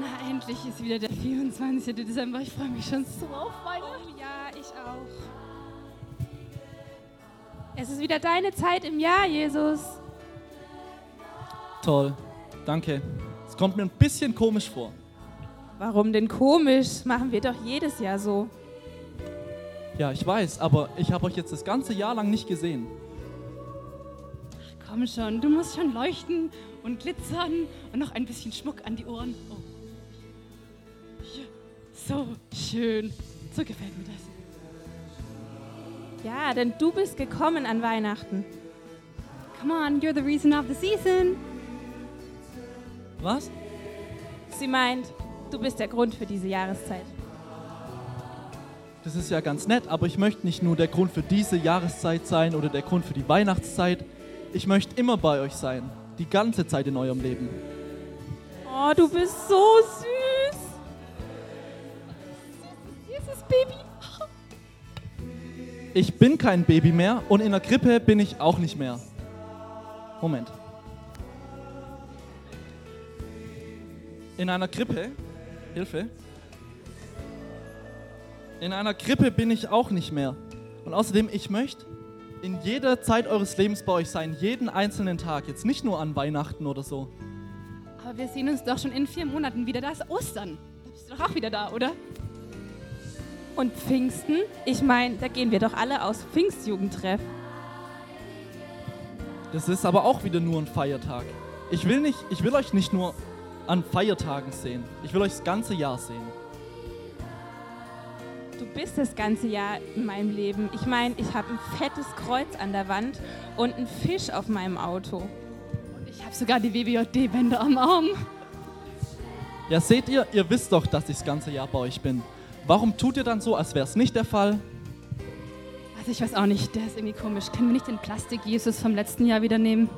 Na, endlich ist wieder der 24. Dezember. Ich freue mich schon so auf Weihnachten. Oh ja, ich auch. Es ist wieder deine Zeit im Jahr, Jesus. Toll, danke. Es kommt mir ein bisschen komisch vor. Warum denn komisch? Machen wir doch jedes Jahr so. Ja, ich weiß, aber ich habe euch jetzt das ganze Jahr lang nicht gesehen. Komm schon, du musst schon leuchten und glitzern und noch ein bisschen Schmuck an die Ohren. Oh. Ja, so schön. So gefällt mir das. Ja, denn du bist gekommen an Weihnachten. Come on, you're the reason of the season. Was? Sie meint, du bist der Grund für diese Jahreszeit. Das ist ja ganz nett, aber ich möchte nicht nur der Grund für diese Jahreszeit sein oder der Grund für die Weihnachtszeit. Ich möchte immer bei euch sein. Die ganze Zeit in eurem Leben. Oh, du bist so süß. Ich bin kein Baby mehr und in der Krippe bin ich auch nicht mehr. Moment. In einer Krippe, Hilfe. In einer Krippe bin ich auch nicht mehr. Und außerdem, ich möchte in jeder Zeit eures Lebens bei euch sein, jeden einzelnen Tag, jetzt nicht nur an Weihnachten oder so. Aber wir sehen uns doch schon in vier Monaten wieder. Da ist Ostern. Da bist du doch auch wieder da, oder? Und Pfingsten? Ich meine, da gehen wir doch alle aus Pfingstjugendtreff. Das ist aber auch wieder nur ein Feiertag. Ich will nicht, ich will euch nicht nur an Feiertagen sehen. Ich will euch das ganze Jahr sehen. Du bist das ganze Jahr in meinem Leben. Ich meine, ich habe ein fettes Kreuz an der Wand und einen Fisch auf meinem Auto. Und ich habe sogar die WWJD-Bänder am Arm. Ja, seht ihr, ihr wisst doch, dass ich das ganze Jahr bei euch bin. Warum tut ihr dann so, als wäre es nicht der Fall? Also ich weiß auch nicht, der ist irgendwie komisch. Können wir nicht den Plastik-Jesus vom letzten Jahr wieder nehmen?